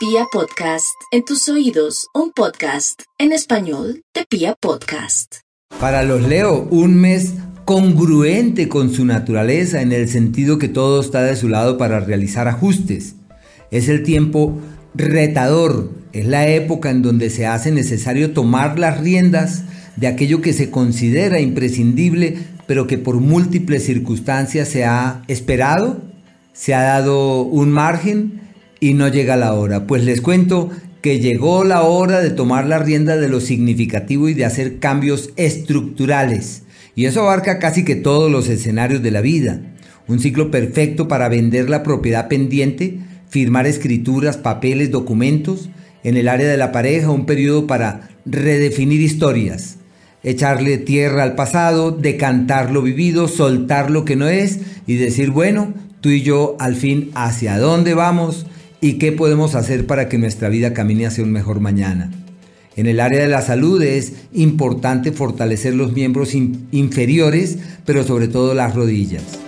Pia Podcast, en tus oídos, un podcast en español de Pia Podcast. Para los Leo, un mes congruente con su naturaleza en el sentido que todo está de su lado para realizar ajustes. Es el tiempo retador, es la época en donde se hace necesario tomar las riendas de aquello que se considera imprescindible, pero que por múltiples circunstancias se ha esperado, se ha dado un margen y no llega la hora. Pues les cuento que llegó la hora de tomar la rienda de lo significativo y de hacer cambios estructurales. Y eso abarca casi que todos los escenarios de la vida. Un ciclo perfecto para vender la propiedad pendiente, firmar escrituras, papeles, documentos. En el área de la pareja, un periodo para redefinir historias, echarle tierra al pasado, decantar lo vivido, soltar lo que no es y decir, bueno, tú y yo al fin hacia dónde vamos y qué podemos hacer para que nuestra vida camine hacia un mejor mañana. En el área de la salud es importante fortalecer los miembros inferiores, pero sobre todo las rodillas.